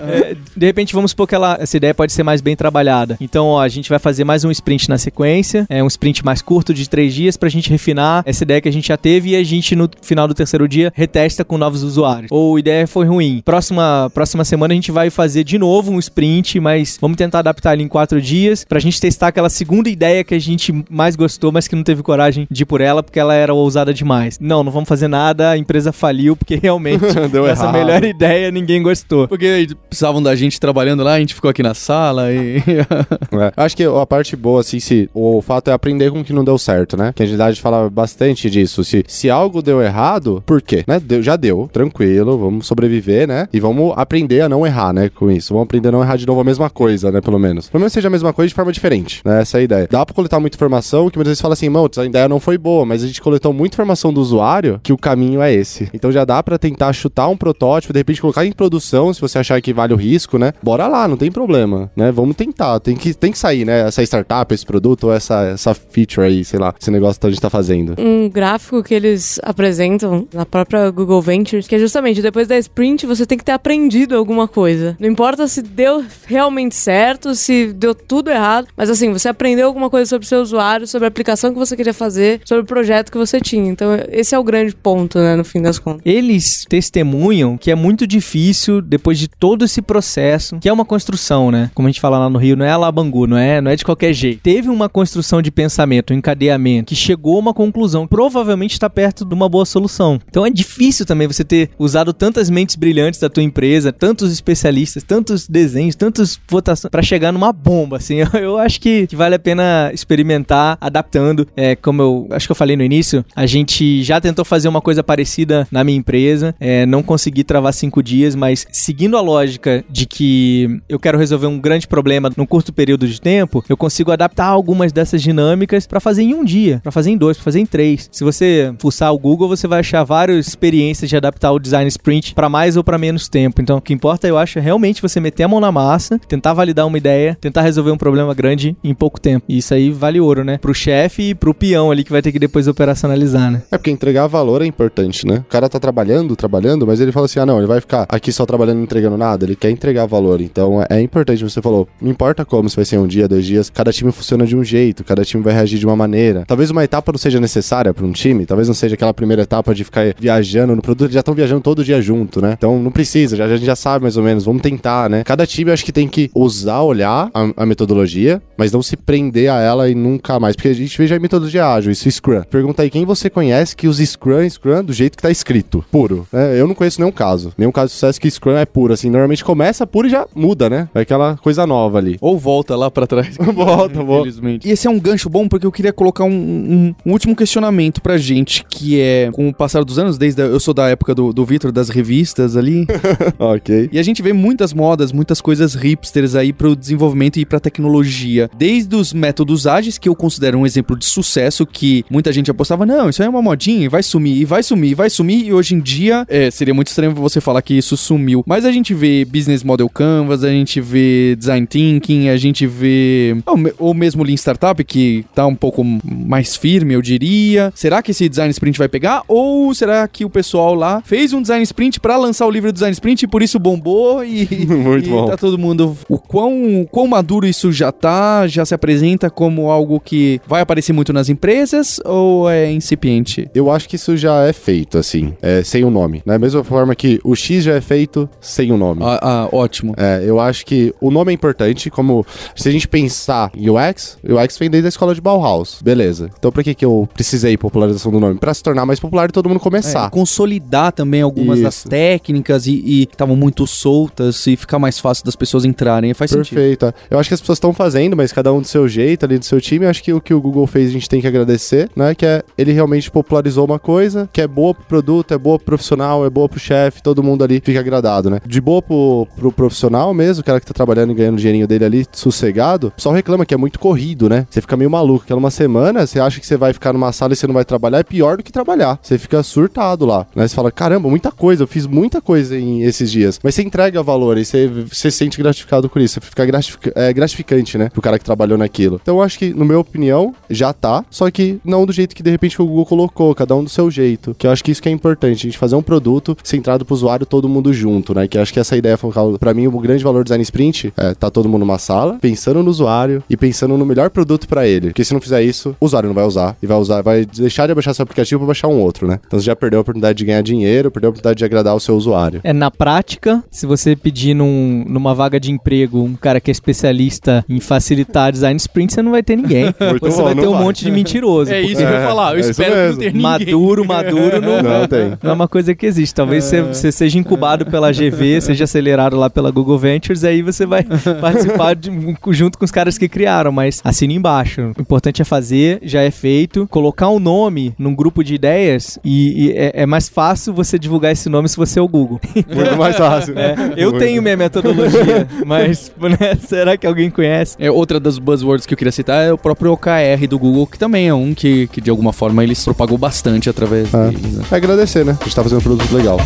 É, de repente, vamos supor que ela, essa ideia pode ser mais bem trabalhada. Então, ó, a gente vai fazer mais um sprint na sequência. É um sprint mais curto de três dias pra gente refinar essa ideia que a gente já teve e a gente, no final do terceiro dia, retesta com novos usuários. Ou a ideia foi ruim, ruim. Próxima, próxima semana a gente vai fazer de novo um sprint, mas vamos tentar adaptar ele em quatro dias pra gente testar aquela segunda ideia que a gente mais gostou, mas que não teve coragem de ir por ela porque ela era ousada demais. Não, não vamos fazer nada, a empresa faliu porque realmente Deu essa errado. melhor ideia ninguém gostou. Porque precisavam da gente trabalhando lá, a gente ficou aqui na sala e. É. Acho que a parte boa, assim, se o fato é aprender com o que não deu certo, né? Que a agilidade fala bastante disso. Se, se algo deu errado, por quê? Né? Deu, já deu, tranquilo, vamos sobreviver, né? E vamos aprender a não errar, né? Com isso. Vamos aprender a não errar de novo a mesma coisa, né? Pelo menos. Pelo menos seja a mesma coisa de forma diferente, né? Essa é a ideia. Dá pra coletar muita informação, que muitas vezes fala assim, mano, a ideia não foi boa, mas a gente coletou muita informação do usuário que o caminho é esse. Então já dá pra tentar chutar um protótipo, de repente colocar em produção, se você achar que vale o risco, né? Bora lá, não tem problema, né? Vamos tentar. Tem que, tem que sair, né? Essa startup, esse produto, ou essa, essa feature aí, sei lá, esse negócio que a gente tá fazendo. um gráfico que eles apresentam na própria Google Ventures, que é justamente depois da sprint você tem que ter aprendido alguma coisa. Não importa se deu realmente certo, se deu tudo errado, mas assim, você aprendeu alguma coisa sobre o seu usuário, sobre a aplicação que você queria fazer, sobre o projeto que você tinha. Então, esse é o grande ponto, né, no fim das contas. Eles testemunham que é muito difícil, depois de todo esse processo, que é uma construção, né? Como a gente fala lá no Rio, não é alabangu, não é, não é de qualquer jeito. Teve uma construção de pensamento, um encadeamento, que chegou a uma conclusão. Provavelmente está perto de uma boa solução. Então é difícil também você ter usado tantas mentes brilhantes da tua empresa, tantos especialistas, tantos desenhos, tantas votações, para chegar numa bomba, assim. Eu, eu acho que, que vale a pena experimentar, adaptando. É, como eu acho que eu falei no início, a gente já tentou fazer uma coisa parecida na minha empresa, é, não consegui travar cinco dias, mas seguindo a lógica de que eu quero resolver um grande problema num curto período de tempo, eu consigo adaptar algumas dessas dinâmicas para fazer em um dia, para fazer em dois, para fazer em três. Se você fuçar o Google, você vai achar várias experiências de adaptar o design sprint para mais ou para menos tempo. Então, o que importa, eu acho, é realmente você meter a mão na massa, tentar validar uma ideia, tentar resolver um problema grande em pouco tempo. E isso aí vale ouro, né? Pro chefe e pro peão ali que vai ter que depois operacionalizar, né? É porque entregar valor é importante, né? O cara tá trabalhando, trabalhando, mas ele fala assim: ah, não, ele vai ficar aqui só trabalhando não entregando nada. Ele quer entregar valor. Então é importante, você falou, não importa como, se vai ser um dia, dois dias, cada time funciona de um jeito, cada time vai reagir de uma maneira. Talvez uma etapa não seja necessária pra um time, talvez não seja aquela primeira etapa de ficar viajando no produto, já estão viajando todo dia junto, né? Então não precisa, já, a gente já sabe mais ou menos, vamos tentar, né? Cada time acho que tem que usar, olhar a, a metodologia, mas não se prender a ela e nunca mais. Porque a gente vê já a metodologia ágil, isso Scrum. Pergunta aí quem você conhece que usa Scrum, Scrum do jeito que tá escrito, puro. né? Eu não conheço nenhum caso, nenhum caso de sucesso que Scrum é puro, assim, normalmente começa puro e já muda, né? É aquela coisa nova ali. Ou volta lá pra trás. Volta, volta. Infelizmente. E esse é um gancho bom porque eu queria colocar um, um- um último questionamento pra gente, que é, com o passar dos anos, desde a- eu sou da época do, do Vitor, das revistas ali, ok. e a gente vê muitas modas, muitas coisas hipsters aí pro desenvolvimento e pra tecnologia. Desde os métodos ágeis, que eu considero um exemplo de sucesso, que muita gente apostava, não, isso aí é uma modinha, e vai sumir, e vai sumir, e vai sumir, e hoje em dia, é, seria muito estranho você falar que isso sumiu. Mas a gente vê Business Model Canvas, a gente vê Design Thinking, a gente vê ou, ou mesmo Lean Startup, que tá um pouco mais firme, eu diria. Será que esse Design Sprint vai pegar? Ou será que o pessoal lá fez um Design Sprint pra lançar o livro Design Sprint e por isso bombou e, Muito e bom. tá todo mundo... O quão, quão maduro isso já tá, já se apresenta como algo que vai aparecer muito nas empresas ou é incipiente? Eu acho que isso já é feito, assim, é, sem o nome. Da mesma forma que o X já é feito sem o nome. Ah, ah, ótimo. É, eu acho que o nome é importante, como se a gente pensar em UX, UX vem desde a escola de Bauhaus, beleza. Então por que que eu precisei popularização do nome? Pra se tornar mais popular e todo mundo começar. É, consolidar também algumas das Isso. Técnicas e estavam muito soltas e ficar mais fácil das pessoas entrarem. Faz sentido. Perfeito. é. Eu acho que as pessoas estão fazendo, mas cada um do seu jeito, ali do seu time. Eu acho que o que o Google fez a gente tem que agradecer, né? Que é ele realmente popularizou uma coisa que é boa pro produto, é boa pro profissional, é boa pro chefe, todo mundo ali fica agradado, né? De boa pro, pro profissional mesmo, o cara que tá trabalhando e ganhando o dinheirinho dele ali, sossegado, o pessoal reclama que é muito corrido, né? Você fica meio maluco, que uma semana você acha que você vai ficar numa sala e você não vai trabalhar, é pior do que trabalhar. Você fica surtado lá, né? Você fala, caramba, muita coisa, eu fiz muita coisa em esses dias. Mas você entrega valor e você, se sente gratificado por isso. Fica gratific- é, gratificante, né? Pro cara que trabalhou naquilo. Então eu acho que, no minha opinião, já tá. Só que não do jeito que de repente o Google colocou, cada um do seu jeito. Que eu acho que isso que é importante, a gente fazer um produto centrado pro usuário, todo mundo junto, né? Que eu acho que essa ideia focal, pra mim, o grande valor do design sprint é tá todo mundo numa sala, pensando no usuário e pensando no melhor produto pra ele. Porque se não fizer isso, o usuário não vai usar e vai usar, vai deixar de baixar seu aplicativo pra baixar um outro, né? Então você já perdeu a oportunidade de ganhar dinheiro, perdeu a oportunidade de agradar o seu usuário. É, na prática, se você pedir num, numa vaga de emprego um cara que é especialista em facilitar design sprint, você não vai ter ninguém. Muito você bom, vai ter um vai. monte de mentiroso. É isso que eu ia falar. Eu é isso espero que não ter ninguém. Maduro, maduro não, Não tem. não é uma coisa que existe. Talvez você, você seja incubado pela GV, seja acelerado lá pela Google Ventures, aí você vai participar de- junto com os caras que criaram, mas assina embaixo. O importante é fazer, já é feito, colocar um nome num grupo de ideias e, e é, é mais fácil você divulgar esse nome se você é o Google. Muito mais fácil. É, eu Muito. tenho minha metodologia, mas né, será que alguém conhece? É, outra das buzzwords que eu queria citar é o próprio OKR do Google, que também é um que, que de alguma forma eles propagou bastante através É. deles. né? É agradecer, né? A gente tá fazendo um produto legal.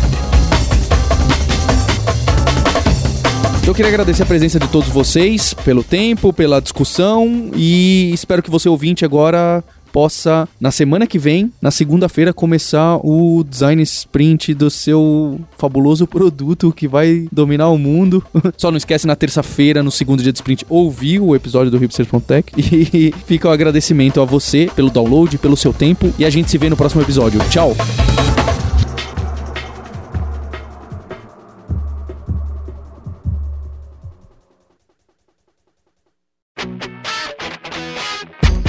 Então eu queria agradecer a presença de todos vocês pelo tempo, pela discussão e espero que você ouvinte agora possa, na semana que vem, na segunda-feira, começar o design sprint do seu fabuloso produto que vai dominar o mundo. Só não esquece na terça-feira, no segundo dia de sprint, ouvir o episódio do Hipsters.tech. E fica o agradecimento a você pelo download, pelo seu tempo e a gente se vê no próximo episódio. Tchau!